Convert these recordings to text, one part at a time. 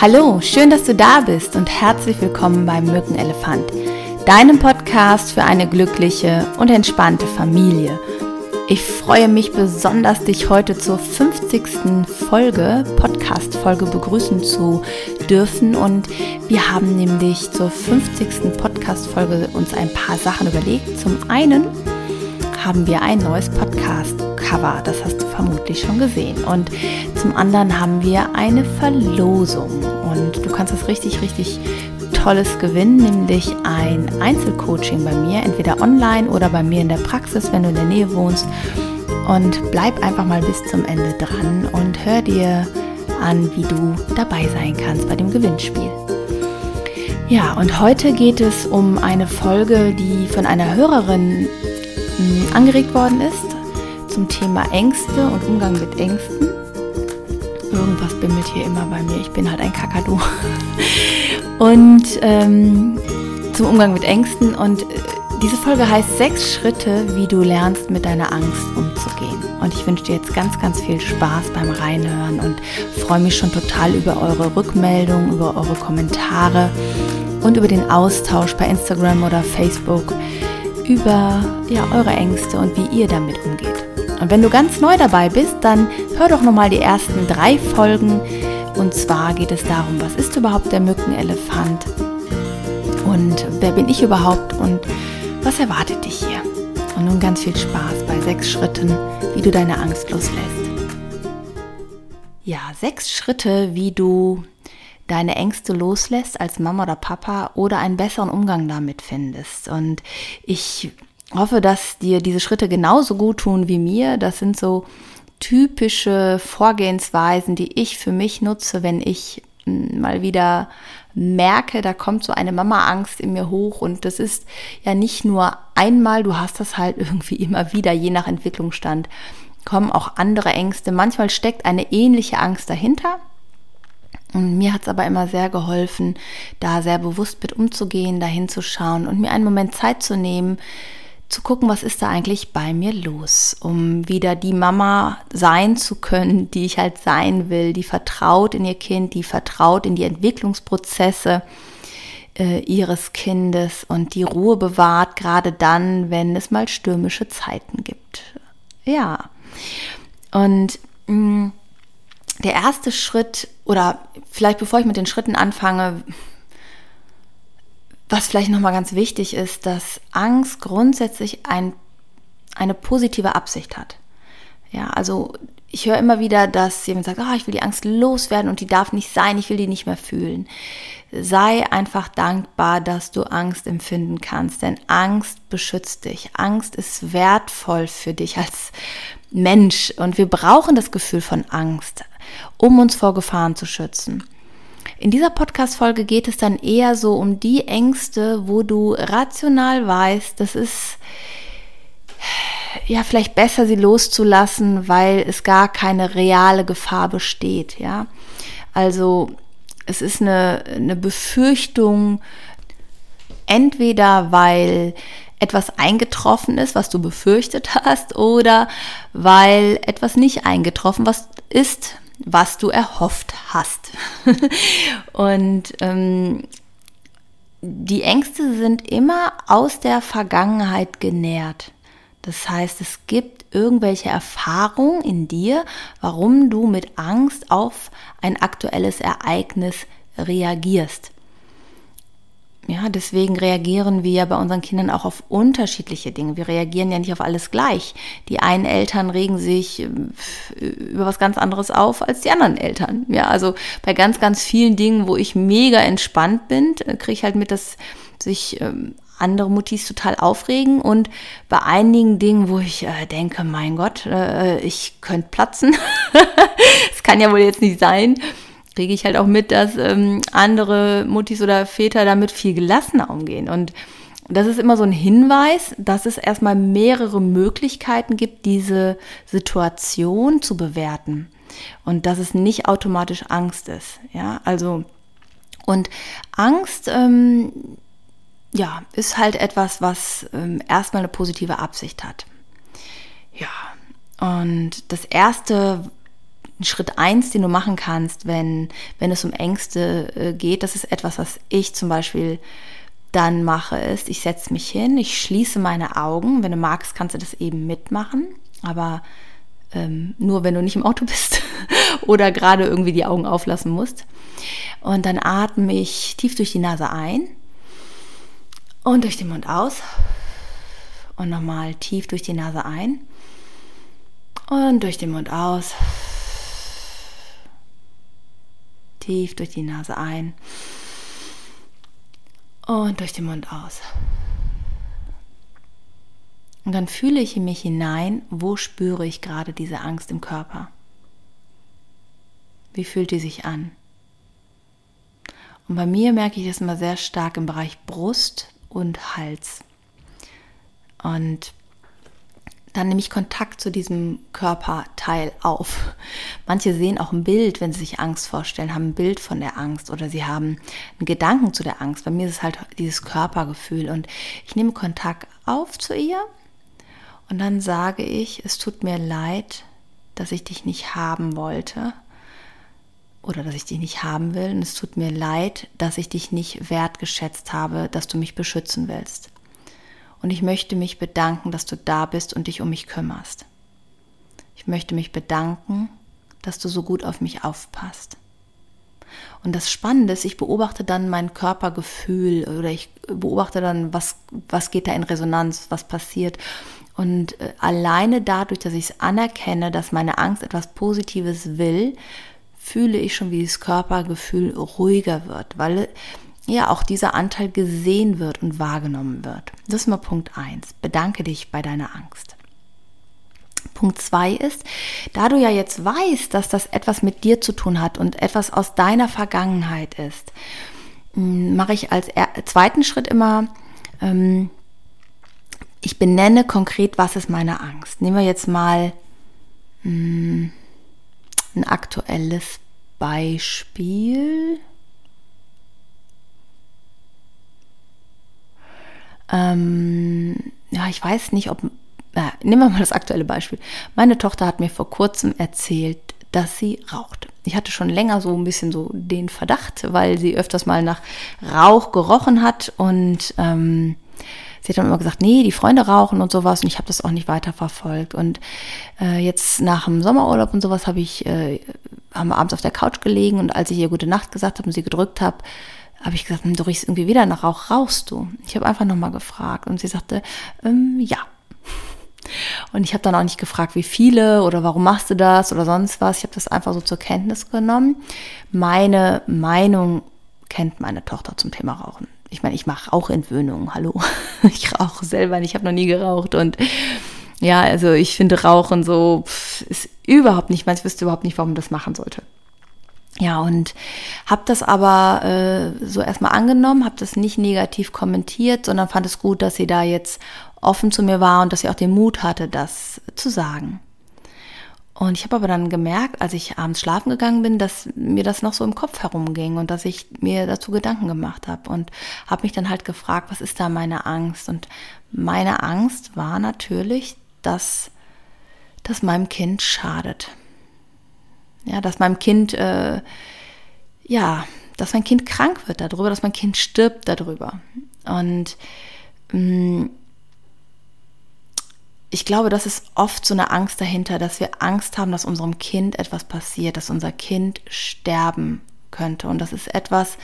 Hallo, schön, dass du da bist und herzlich willkommen beim Mückenelefant, deinem Podcast für eine glückliche und entspannte Familie. Ich freue mich besonders, dich heute zur 50. Folge, Podcast-Folge begrüßen zu dürfen. Und wir haben nämlich zur 50. Podcast-Folge uns ein paar Sachen überlegt. Zum einen haben wir ein neues Podcast-Cover, das hast du vermutlich schon gesehen. Und zum anderen haben wir eine Verlosung und du kannst das richtig, richtig Tolles gewinnen, nämlich ein Einzelcoaching bei mir, entweder online oder bei mir in der Praxis, wenn du in der Nähe wohnst. Und bleib einfach mal bis zum Ende dran und hör dir an, wie du dabei sein kannst bei dem Gewinnspiel. Ja, und heute geht es um eine Folge, die von einer Hörerin hm, angeregt worden ist zum Thema Ängste und Umgang mit Ängsten. Irgendwas bimmelt hier immer bei mir. Ich bin halt ein Kakadu. Und ähm, zum Umgang mit Ängsten. Und äh, diese Folge heißt sechs Schritte, wie du lernst, mit deiner Angst umzugehen. Und ich wünsche dir jetzt ganz, ganz viel Spaß beim Reinhören und freue mich schon total über eure Rückmeldungen, über eure Kommentare und über den Austausch bei Instagram oder Facebook über ja, eure Ängste und wie ihr damit umgeht. Und wenn du ganz neu dabei bist, dann hör doch nochmal die ersten drei Folgen. Und zwar geht es darum, was ist überhaupt der Mückenelefant? Und wer bin ich überhaupt? Und was erwartet dich hier? Und nun ganz viel Spaß bei sechs Schritten, wie du deine Angst loslässt. Ja, sechs Schritte, wie du deine Ängste loslässt als Mama oder Papa oder einen besseren Umgang damit findest. Und ich hoffe, dass dir diese Schritte genauso gut tun wie mir. Das sind so typische Vorgehensweisen, die ich für mich nutze, wenn ich hm, mal wieder merke, da kommt so eine Mama-Angst in mir hoch und das ist ja nicht nur einmal, du hast das halt irgendwie immer wieder, je nach Entwicklungsstand, kommen auch andere Ängste. Manchmal steckt eine ähnliche Angst dahinter. Und mir hat es aber immer sehr geholfen, da sehr bewusst mit umzugehen, da hinzuschauen und mir einen Moment Zeit zu nehmen, zu gucken, was ist da eigentlich bei mir los, um wieder die Mama sein zu können, die ich halt sein will, die vertraut in ihr Kind, die vertraut in die Entwicklungsprozesse äh, ihres Kindes und die Ruhe bewahrt, gerade dann, wenn es mal stürmische Zeiten gibt. Ja, und mh, mm, der erste Schritt, oder vielleicht bevor ich mit den Schritten anfange, was vielleicht nochmal ganz wichtig ist, dass Angst grundsätzlich ein, eine positive Absicht hat. Ja, also ich höre immer wieder, dass jemand sagt, oh, ich will die Angst loswerden und die darf nicht sein, ich will die nicht mehr fühlen. Sei einfach dankbar, dass du Angst empfinden kannst, denn Angst beschützt dich. Angst ist wertvoll für dich als Mensch und wir brauchen das Gefühl von Angst, um uns vor Gefahren zu schützen. In dieser Podcast-Folge geht es dann eher so um die Ängste, wo du rational weißt, das ist ja vielleicht besser, sie loszulassen, weil es gar keine reale Gefahr besteht. Ja, also es ist eine, eine Befürchtung, entweder weil etwas eingetroffen ist, was du befürchtet hast, oder weil etwas nicht eingetroffen was ist, was du erhofft hast. und ähm, die Ängste sind immer aus der Vergangenheit genährt. Das heißt, es gibt irgendwelche Erfahrungen in dir, warum du mit Angst auf ein aktuelles Ereignis reagierst. Ja, deswegen reagieren wir bei unseren Kindern auch auf unterschiedliche Dinge. Wir reagieren ja nicht auf alles gleich. Die einen Eltern regen sich äh, über was ganz anderes auf als die anderen Eltern. Ja, also bei ganz, ganz vielen Dingen, wo ich mega entspannt bin, äh, kriege ich halt mit, dass sich ähm, andere Mutis total aufregen und bei einigen Dingen, wo ich äh, denke, mein Gott, äh, ich könnte platzen. das kann ja wohl jetzt nicht sein kriege ich halt auch mit, dass ähm, andere Muttis oder Väter damit viel gelassener umgehen. Und das ist immer so ein Hinweis, dass es erstmal mehrere Möglichkeiten gibt, diese Situation zu bewerten. Und dass es nicht automatisch Angst ist. Ja, also, und Angst, ähm, ja, ist halt etwas, was ähm, erstmal eine positive Absicht hat. Ja, und das erste, Schritt eins, den du machen kannst, wenn, wenn es um Ängste äh, geht, das ist etwas, was ich zum Beispiel dann mache, ist, ich setze mich hin, ich schließe meine Augen. Wenn du magst, kannst du das eben mitmachen, aber ähm, nur wenn du nicht im Auto bist oder gerade irgendwie die Augen auflassen musst. Und dann atme ich tief durch die Nase ein und durch den Mund aus. Und nochmal tief durch die Nase ein und durch den Mund aus. Tief durch die Nase ein und durch den Mund aus. Und dann fühle ich in mich hinein, wo spüre ich gerade diese Angst im Körper. Wie fühlt die sich an? Und bei mir merke ich das immer sehr stark im Bereich Brust und Hals. Und dann nehme ich Kontakt zu diesem Körperteil auf. Manche sehen auch ein Bild, wenn sie sich Angst vorstellen, haben ein Bild von der Angst oder sie haben einen Gedanken zu der Angst. Bei mir ist es halt dieses Körpergefühl und ich nehme Kontakt auf zu ihr und dann sage ich, es tut mir leid, dass ich dich nicht haben wollte oder dass ich dich nicht haben will und es tut mir leid, dass ich dich nicht wertgeschätzt habe, dass du mich beschützen willst und ich möchte mich bedanken, dass du da bist und dich um mich kümmerst. Ich möchte mich bedanken, dass du so gut auf mich aufpasst. Und das Spannende ist, ich beobachte dann mein Körpergefühl oder ich beobachte dann, was, was geht da in Resonanz, was passiert. Und äh, alleine dadurch, dass ich es anerkenne, dass meine Angst etwas Positives will, fühle ich schon, wie das Körpergefühl ruhiger wird, weil ja auch dieser Anteil gesehen wird und wahrgenommen wird. Das ist mal Punkt 1. Bedanke dich bei deiner Angst. Punkt 2 ist, da du ja jetzt weißt, dass das etwas mit dir zu tun hat und etwas aus deiner Vergangenheit ist, hm, mache ich als zweiten Schritt immer, ähm, ich benenne konkret, was ist meine Angst. Nehmen wir jetzt mal mh, hm, ein aktuelles Beispiel. Ähm, ja, ich weiß nicht, ob. Ja, nehmen wir mal das aktuelle Beispiel. Meine Tochter hat mir vor kurzem erzählt, dass sie raucht. Ich hatte schon länger so ein bisschen so den Verdacht, weil sie öfters mal nach Rauch gerochen hat und ähm, sie hat dann immer gesagt, nee, die Freunde rauchen und sowas und ich habe das auch nicht weiter verfolgt. Und äh, jetzt nach dem Sommerurlaub und sowas habe ich, äh, haben wir abends auf der Couch gelegen und als ich ihr gute Nacht gesagt habe und sie gedrückt habe, habe ich gesagt, hm, du riechst irgendwie wieder nach Rauch, rauchst du? Ich habe einfach nochmal gefragt und sie sagte, ähm, ja. Und ich habe dann auch nicht gefragt, wie viele oder warum machst du das oder sonst was. Ich habe das einfach so zur Kenntnis genommen. Meine Meinung kennt meine Tochter zum Thema Rauchen. Ich meine, ich mache auch Entwöhnungen, hallo. Ich rauche selber ich habe noch nie geraucht und ja, also ich finde Rauchen so ist überhaupt nicht meins, wüsste überhaupt nicht, warum das machen sollte. Ja, und habe das aber äh, so erstmal angenommen, habe das nicht negativ kommentiert, sondern fand es gut, dass sie da jetzt offen zu mir war und dass sie auch den Mut hatte, das zu sagen. Und ich habe aber dann gemerkt, als ich abends schlafen gegangen bin, dass mir das noch so im Kopf herumging und dass ich mir dazu Gedanken gemacht habe und habe mich dann halt gefragt, was ist da meine Angst? Und meine Angst war natürlich, dass das meinem Kind schadet. Ja, dass meinem Kind, äh, ja, dass mein Kind krank wird darüber, dass mein Kind stirbt darüber. Und mh, mm, ich glaube, das ist oft so eine Angst dahinter, dass wir Angst haben, dass unserem Kind etwas passiert, dass unser Kind sterben könnte. Und das ist etwas,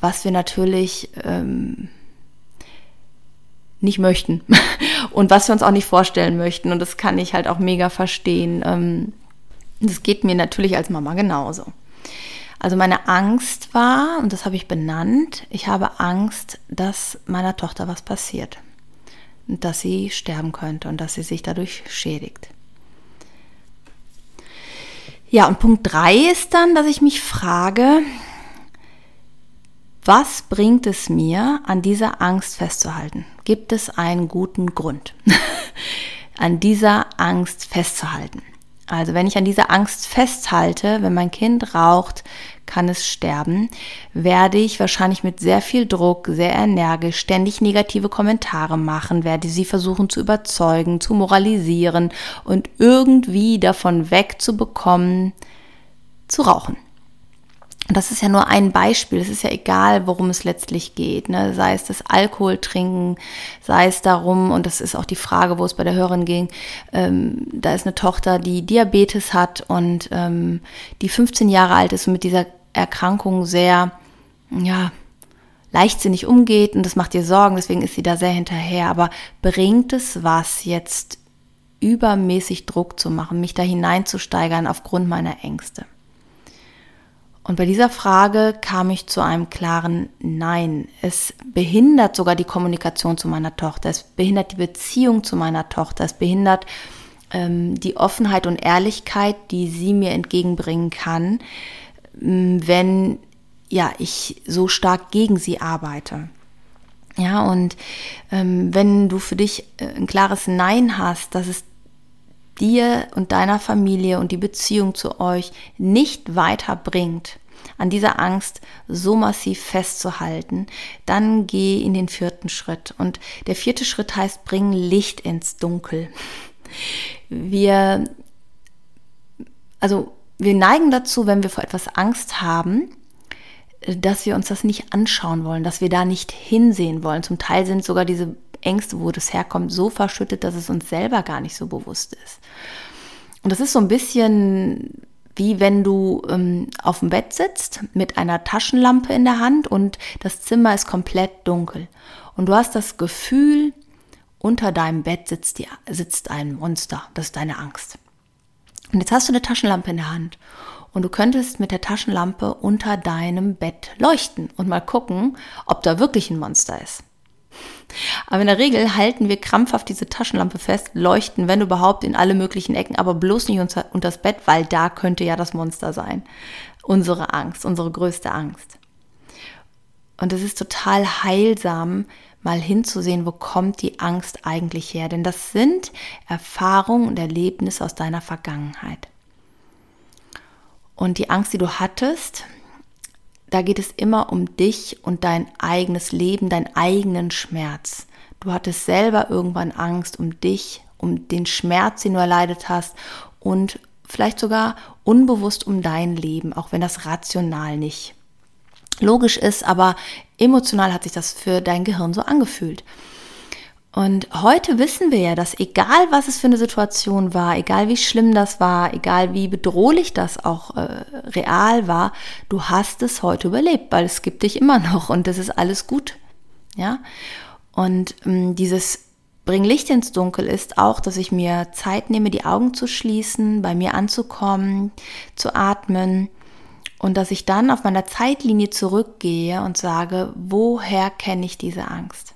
was wir natürlich ähm, nicht möchten und was wir uns auch nicht vorstellen möchten. Und das kann ich halt auch mega verstehen. Ähm, das geht mir natürlich als Mama genauso. Also meine Angst war, und das habe ich benannt, ich habe Angst, dass meiner Tochter was passiert. Und dass sie sterben könnte und dass sie sich dadurch schädigt. Ja, und Punkt 3 ist dann, dass ich mich frage, was bringt es mir, an dieser Angst festzuhalten? Gibt es einen guten Grund, an dieser Angst festzuhalten? Also wenn ich an dieser Angst festhalte, wenn mein Kind raucht, kann es sterben, werde ich wahrscheinlich mit sehr viel Druck, sehr energisch, ständig negative Kommentare machen, werde sie versuchen zu überzeugen, zu moralisieren und irgendwie davon wegzubekommen, zu rauchen. Und das ist ja nur ein Beispiel. Es ist ja egal, worum es letztlich geht. Ne? Sei es das Alkohol trinken, sei es darum, und das ist auch die Frage, wo es bei der Hörerin ging, ähm, da ist eine Tochter, die Diabetes hat und ähm, die 15 Jahre alt ist und mit dieser Erkrankung sehr, ja, leichtsinnig umgeht und das macht ihr Sorgen, deswegen ist sie da sehr hinterher. Aber bringt es was, jetzt übermäßig Druck zu machen, mich da hineinzusteigern aufgrund meiner Ängste? Und bei dieser Frage kam ich zu einem klaren Nein. Es behindert sogar die Kommunikation zu meiner Tochter. Es behindert die Beziehung zu meiner Tochter. Es behindert ähm, die Offenheit und Ehrlichkeit, die sie mir entgegenbringen kann, ähm, wenn ja ich so stark gegen sie arbeite. Ja, und ähm, wenn du für dich äh, ein klares Nein hast, dass es dir und deiner Familie und die Beziehung zu euch nicht weiterbringt, an dieser Angst so massiv festzuhalten, dann geh in den vierten Schritt. Und der vierte Schritt heißt, bring Licht ins Dunkel. Wir, also wir neigen dazu, wenn wir vor etwas Angst haben, dass wir uns das nicht anschauen wollen, dass wir da nicht hinsehen wollen. Zum Teil sind sogar diese Ängste, wo das herkommt, so verschüttet, dass es uns selber gar nicht so bewusst ist. Und das ist so ein bisschen wie wenn du ähm, auf dem Bett sitzt mit einer Taschenlampe in der Hand und das Zimmer ist komplett dunkel. Und du hast das Gefühl, unter deinem Bett sitzt, die, sitzt ein Monster. Das ist deine Angst. Und jetzt hast du eine Taschenlampe in der Hand und du könntest mit der Taschenlampe unter deinem Bett leuchten und mal gucken, ob da wirklich ein Monster ist. Aber in der Regel halten wir krampfhaft diese Taschenlampe fest, leuchten, wenn überhaupt, in alle möglichen Ecken, aber bloß nicht unter, unter das Bett, weil da könnte ja das Monster sein. Unsere Angst, unsere größte Angst. Und es ist total heilsam, mal hinzusehen, wo kommt die Angst eigentlich her. Denn das sind Erfahrungen und Erlebnisse aus deiner Vergangenheit. Und die Angst, die du hattest, da geht es immer um dich und dein eigenes Leben, deinen eigenen Schmerz. Du hattest selber irgendwann Angst um dich, um den Schmerz, den du erleidet hast und vielleicht sogar unbewusst um dein Leben, auch wenn das rational nicht logisch ist, aber emotional hat sich das für dein Gehirn so angefühlt. Und heute wissen wir ja, dass egal was es für eine Situation war, egal wie schlimm das war, egal wie bedrohlich das auch äh, real war, du hast es heute überlebt, weil es gibt dich immer noch und das ist alles gut. Ja? Und ähm, dieses Bring Licht ins Dunkel ist auch, dass ich mir Zeit nehme, die Augen zu schließen, bei mir anzukommen, zu atmen und dass ich dann auf meiner Zeitlinie zurückgehe und sage, woher kenne ich diese Angst?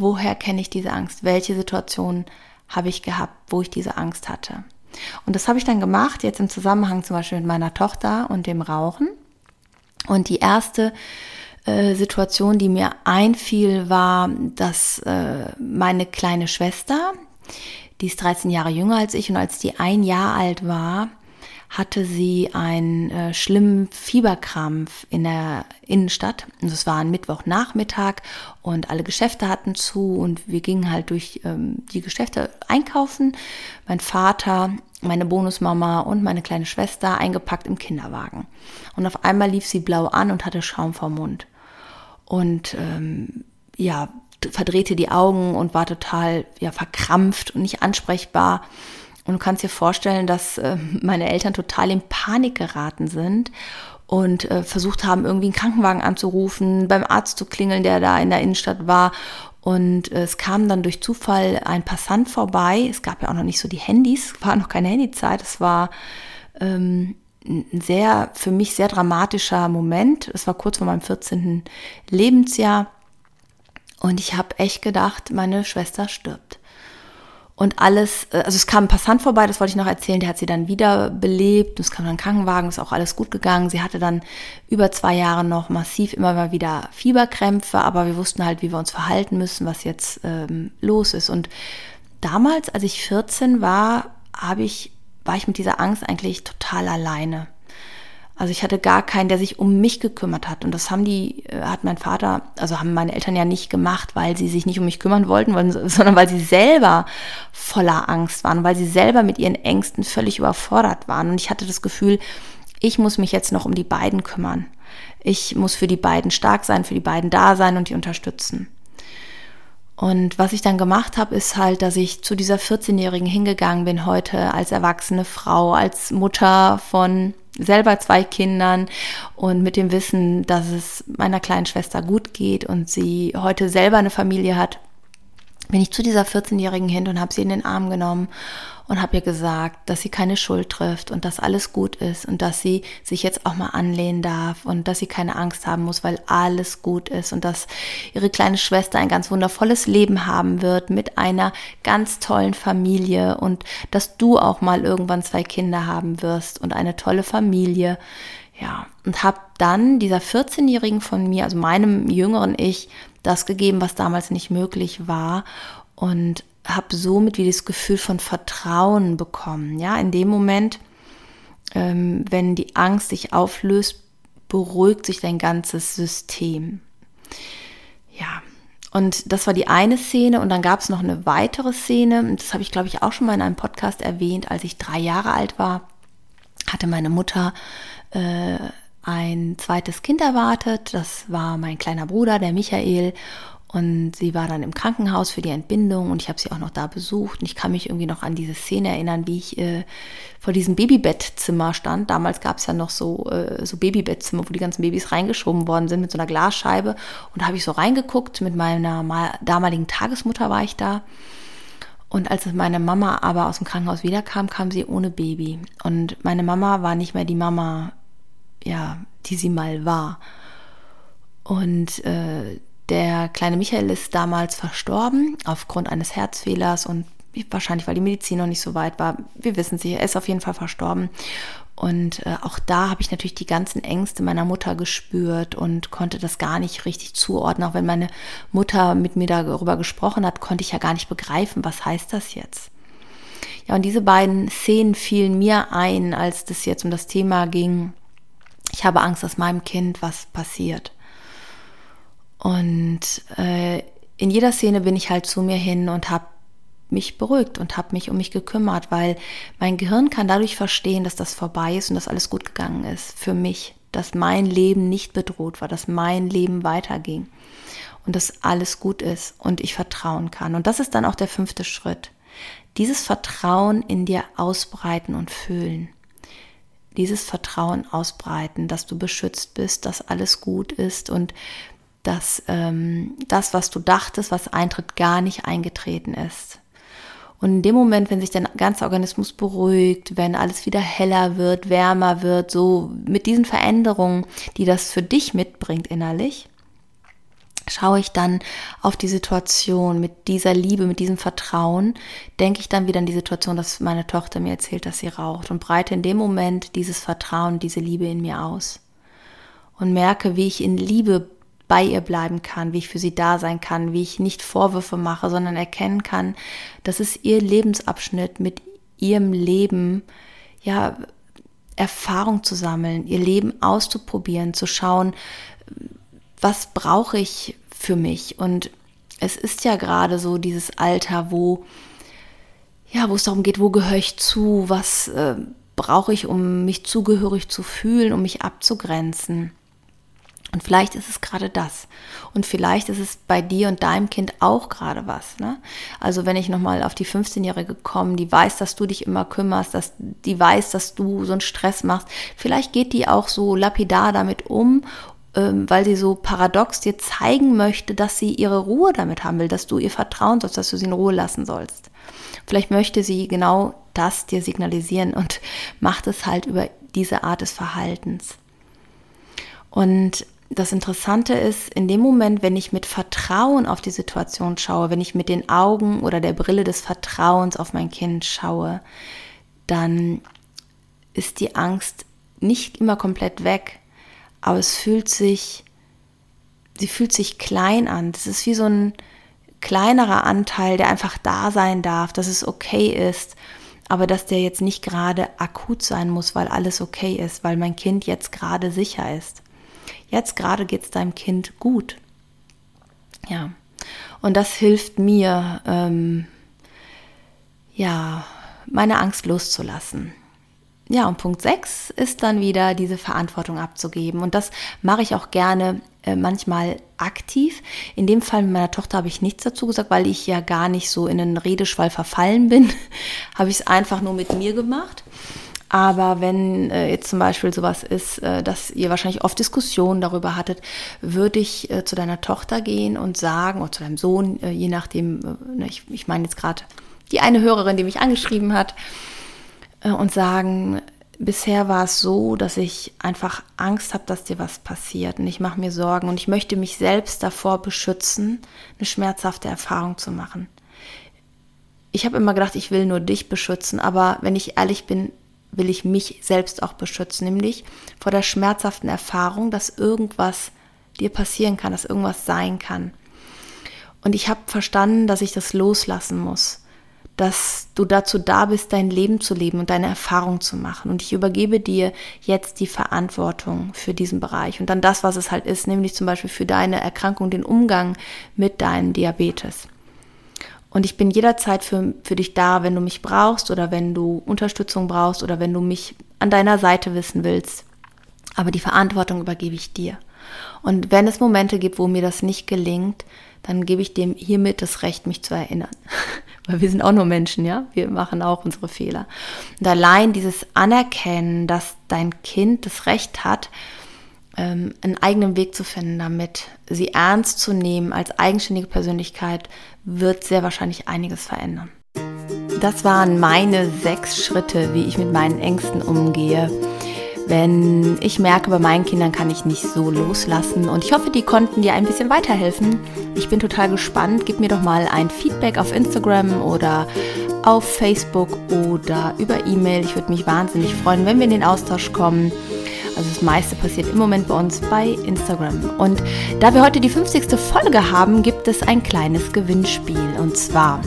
Woher kenne ich diese Angst? Welche Situation habe ich gehabt, wo ich diese Angst hatte? Und das habe ich dann gemacht, jetzt im Zusammenhang zum Beispiel mit meiner Tochter und dem Rauchen. Und die erste äh, Situation, die mir einfiel, war, dass äh, meine kleine Schwester, die ist 13 Jahre jünger als ich und als die ein Jahr alt war, hatte sie einen äh, schlimmen Fieberkrampf in der Innenstadt. Und es war ein Mittwochnachmittag und alle Geschäfte hatten zu und wir gingen halt durch ähm, die Geschäfte einkaufen. Mein Vater, meine Bonusmama und meine kleine Schwester eingepackt im Kinderwagen. Und auf einmal lief sie blau an und hatte Schaum vom Mund. Und ähm, ja, verdrehte die Augen und war total ja, verkrampft und nicht ansprechbar. Und du kannst dir vorstellen, dass äh, meine Eltern total in Panik geraten sind und äh, versucht haben, irgendwie einen Krankenwagen anzurufen, beim Arzt zu klingeln, der da in der Innenstadt war. Und äh, es kam dann durch Zufall ein Passant vorbei. Es gab ja auch noch nicht so die Handys, war noch keine Handyzeit. Es war ähm, ein sehr, für mich sehr dramatischer Moment. Es war kurz vor meinem 14. Lebensjahr. Und ich habe echt gedacht, meine Schwester stirbt und alles, äh, also es kam ein Passant vorbei, das wollte ich noch erzählen, der hat sie dann wieder belebt, es kam dann ein Krankenwagen, ist auch alles gut gegangen. Sie hatte dann über zwei Jahre noch massiv immer mal wieder Fieberkrämpfe, aber wir wussten halt, wie wir uns verhalten müssen, was jetzt ähm, los ist. Und damals, als ich 14 war, habe ich, war ich mit dieser Angst eigentlich total alleine. Also ich hatte gar keinen, der sich um mich gekümmert hat. Und das haben die, äh, hat mein Vater, also haben meine Eltern ja nicht gemacht, weil sie sich nicht um mich kümmern wollten, sondern weil sie selber voller Angst waren, weil sie selber mit ihren Ängsten völlig überfordert waren. Und ich hatte das Gefühl, Ich muss mich jetzt noch um die beiden kümmern. Ich muss für die beiden stark sein, für die beiden da sein und die unterstützen. Und was ich dann gemacht habe, ist halt, dass ich zu dieser 14-Jährigen hingegangen bin heute als erwachsene Frau, als Mutter von selber zwei Kindern und mit dem Wissen, dass es meiner kleinen Schwester gut geht und sie heute selber eine Familie hat, bin ich zu dieser 14-Jährigen hin und habe sie in den Arm genommen und habe ihr gesagt, dass sie keine Schuld trifft und dass alles gut ist und dass sie sich jetzt auch mal anlehnen darf und dass sie keine Angst haben muss, weil alles gut ist und dass ihre kleine Schwester ein ganz wundervolles Leben haben wird mit einer ganz tollen Familie und dass du auch mal irgendwann zwei Kinder haben wirst und eine tolle Familie. Ja, und habe dann dieser 14-Jährigen von mir, also meinem jüngeren Ich, das gegeben, was damals nicht möglich war und habe somit wie das Gefühl von Vertrauen bekommen. Ja, in dem Moment, ähm, wenn die Angst sich auflöst, beruhigt sich dein ganzes System. Ja, und das war die eine Szene und dann gab es noch eine weitere Szene, das habe ich glaube ich auch schon mal in einem Podcast erwähnt, als ich drei Jahre alt war, hatte meine Mutter äh, ein zweites Kind erwartet. Das war mein kleiner Bruder, der Michael. Und sie war dann im Krankenhaus für die Entbindung und ich habe sie auch noch da besucht. Und ich kann mich irgendwie noch an diese Szene erinnern, wie ich äh, vor diesem Babybettzimmer stand. Damals gab es ja noch so, äh, so Babybettzimmer, wo die ganzen Babys reingeschoben worden sind mit so einer Glasscheibe. Und da habe ich so reingeguckt. Mit meiner damaligen Tagesmutter war ich da. Und als meine Mama aber aus dem Krankenhaus wiederkam, kam sie ohne Baby. Und meine Mama war nicht mehr die Mama, ja, die sie mal war. Und äh, der kleine Michael ist damals verstorben aufgrund eines Herzfehlers und wahrscheinlich, weil die Medizin noch nicht so weit war. Wir wissen es, er ist auf jeden Fall verstorben. Und äh, auch da habe ich natürlich die ganzen Ängste meiner Mutter gespürt und konnte das gar nicht richtig zuordnen. Auch wenn meine Mutter mit mir darüber gesprochen hat, konnte ich ja gar nicht begreifen, was heißt das jetzt. Ja, und diese beiden Szenen fielen mir ein, als das jetzt um das Thema ging, ich habe Angst, dass meinem Kind was passiert. Und äh, in jeder Szene bin ich halt zu mir hin und habe mich beruhigt und habe mich um mich gekümmert, weil mein Gehirn kann dadurch verstehen, dass das vorbei ist und dass alles gut gegangen ist für mich, dass mein Leben nicht bedroht war, dass mein Leben weiterging und dass alles gut ist und ich vertrauen kann. Und das ist dann auch der fünfte Schritt. Dieses Vertrauen in dir ausbreiten und fühlen dieses Vertrauen ausbreiten, dass du beschützt bist, dass alles gut ist und dass ähm, das, was du dachtest, was eintritt, gar nicht eingetreten ist. Und in dem Moment, wenn sich dein ganzer Organismus beruhigt, wenn alles wieder heller wird, wärmer wird, so mit diesen Veränderungen, die das für dich mitbringt innerlich, schaue ich dann auf die Situation mit dieser Liebe, mit diesem Vertrauen, denke ich dann wieder an die Situation, dass meine Tochter mir erzählt, dass sie raucht und breite in dem Moment dieses Vertrauen, diese Liebe in mir aus und merke, wie ich in Liebe bei ihr bleiben kann, wie ich für sie da sein kann, wie ich nicht Vorwürfe mache, sondern erkennen kann, dass es ihr Lebensabschnitt mit ihrem Leben, ja, Erfahrung zu sammeln, ihr Leben auszuprobieren, zu schauen, was brauche ich für mich? Und es ist ja gerade so dieses Alter, wo, ja, wo es darum geht, wo gehöre ich zu, was äh, brauche ich, um mich zugehörig zu fühlen, um mich abzugrenzen. Und vielleicht ist es gerade das. Und vielleicht ist es bei dir und deinem Kind auch gerade was. Ne? Also wenn ich nochmal auf die 15-Jährige komme, die weiß, dass du dich immer kümmerst, dass die weiß, dass du so einen Stress machst. Vielleicht geht die auch so lapidar damit um weil sie so paradox dir zeigen möchte, dass sie ihre Ruhe damit haben will, dass du ihr vertrauen sollst, dass du sie in Ruhe lassen sollst. Vielleicht möchte sie genau das dir signalisieren und macht es halt über diese Art des Verhaltens. Und das Interessante ist, in dem Moment, wenn ich mit Vertrauen auf die Situation schaue, wenn ich mit den Augen oder der Brille des Vertrauens auf mein Kind schaue, dann ist die Angst nicht immer komplett weg, aber es fühlt sich, sie fühlt sich klein an. Das ist wie so ein kleinerer Anteil, der einfach da sein darf, dass es okay ist, aber dass der jetzt nicht gerade akut sein muss, weil alles okay ist, weil mein Kind jetzt gerade sicher ist. Jetzt gerade geht es deinem Kind gut. Ja, und das hilft mir, ähm, ja, meine Angst loszulassen ja, und Punkt 6 ist dann wieder diese Verantwortung abzugeben. Und das mache ich auch gerne äh, manchmal aktiv. In dem Fall mit meiner Tochter habe ich nichts dazu gesagt, weil ich ja gar nicht so in einen Redeschwall verfallen bin. habe ich es einfach nur mit mir gemacht. Aber wenn äh, jetzt zum Beispiel sowas ist, äh, dass ihr wahrscheinlich oft Diskussionen darüber hattet, würde ich äh, zu deiner Tochter gehen und sagen, oder zu deinem Sohn, äh, je nachdem, äh, ich, ich meine jetzt gerade die eine Hörerin, die mich angeschrieben hat, und sagen, bisher war es so, dass ich einfach Angst habe, dass dir was passiert und ich mache mir Sorgen und ich möchte mich selbst davor beschützen, eine schmerzhafte Erfahrung zu machen. Ich habe immer gedacht, ich will nur dich beschützen, aber wenn ich ehrlich bin, will ich mich selbst auch beschützen, nämlich vor der schmerzhaften Erfahrung, dass irgendwas dir passieren kann, dass irgendwas sein kann. Und ich habe verstanden, dass ich das loslassen muss dass du dazu da bist, dein Leben zu leben und deine Erfahrung zu machen. Und ich übergebe dir jetzt die Verantwortung für diesen Bereich und dann das, was es halt ist, nämlich zum Beispiel für deine Erkrankung, den Umgang mit deinem Diabetes. Und ich bin jederzeit für, für dich da, wenn du mich brauchst oder wenn du Unterstützung brauchst oder wenn du mich an deiner Seite wissen willst. Aber die Verantwortung übergebe ich dir. Und wenn es Momente gibt, wo mir das nicht gelingt, dann gebe ich dem hiermit das Recht, mich zu erinnern. Weil wir sind auch nur Menschen, ja? Wir machen auch unsere Fehler. Und allein dieses Anerkennen, dass dein Kind das Recht hat, ähm, einen eigenen Weg zu finden damit, sie ernst zu nehmen als eigenständige Persönlichkeit, wird sehr wahrscheinlich einiges verändern. Das waren meine sechs Schritte, wie ich mit meinen Ängsten umgehe wenn ich merke, bei meinen Kindern kann ich nicht so loslassen. Und ich hoffe, die konnten dir ein bisschen weiterhelfen. Ich bin total gespannt. Gib mir doch mal ein Feedback auf Instagram oder auf Facebook oder über E-Mail. Ich würde mich wahnsinnig freuen, wenn wir in den Austausch kommen. Also das meiste passiert im Moment bei uns bei Instagram. Und da wir heute die 50. Folge haben, gibt es ein kleines Gewinnspiel. Und zwar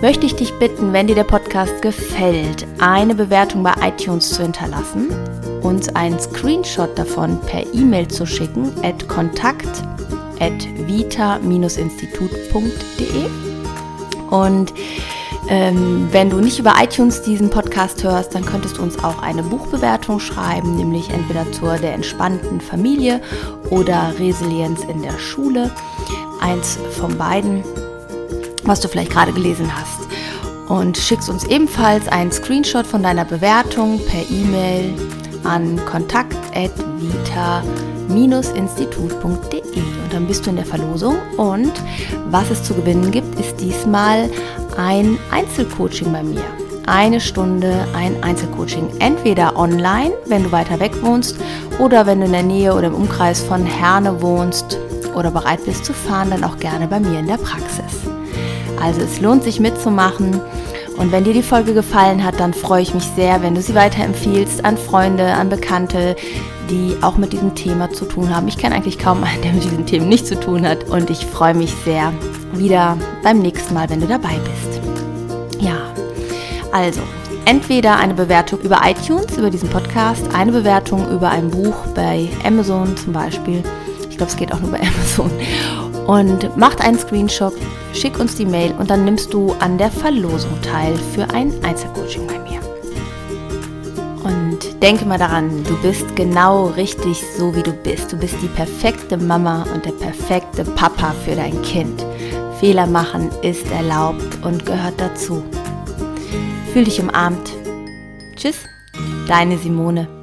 möchte ich dich bitten, wenn dir der Podcast gefällt, eine Bewertung bei iTunes zu hinterlassen uns einen Screenshot davon per E-Mail zu schicken at kontakt at vita-institut.de und ähm, wenn du nicht über iTunes diesen Podcast hörst, dann könntest du uns auch eine Buchbewertung schreiben, nämlich entweder zur der entspannten Familie oder Resilienz in der Schule. Eins von beiden, was du vielleicht gerade gelesen hast. Und schickst uns ebenfalls einen Screenshot von deiner Bewertung per E-Mail an kontakt.vita-institut.de und dann bist du in der Verlosung und was es zu gewinnen gibt, ist diesmal ein Einzelcoaching bei mir. Eine Stunde ein Einzelcoaching, entweder online, wenn du weiter weg wohnst, oder wenn du in der Nähe oder im Umkreis von Herne wohnst oder bereit bist zu fahren, dann auch gerne bei mir in der Praxis. Also es lohnt sich mitzumachen. Und wenn dir die Folge gefallen hat, dann freue ich mich sehr, wenn du sie weiterempfiehlst an Freunde, an Bekannte, die auch mit diesem Thema zu tun haben. Ich kenne eigentlich kaum einen, der mit diesen Themen nichts zu tun hat. Und ich freue mich sehr wieder beim nächsten Mal, wenn du dabei bist. Ja, also entweder eine Bewertung über iTunes, über diesen Podcast, eine Bewertung über ein Buch bei Amazon zum Beispiel. Ich glaube, es geht auch nur bei Amazon und macht einen Screenshot, schick uns die Mail und dann nimmst du an der Verlosung teil für ein Einzelcoaching bei mir. Und denke mal daran, du bist genau richtig so, wie du bist. Du bist die perfekte Mama und der perfekte Papa für dein Kind. Fehler machen ist erlaubt und gehört dazu. Fühl dich umarmt. Tschüss, deine Simone.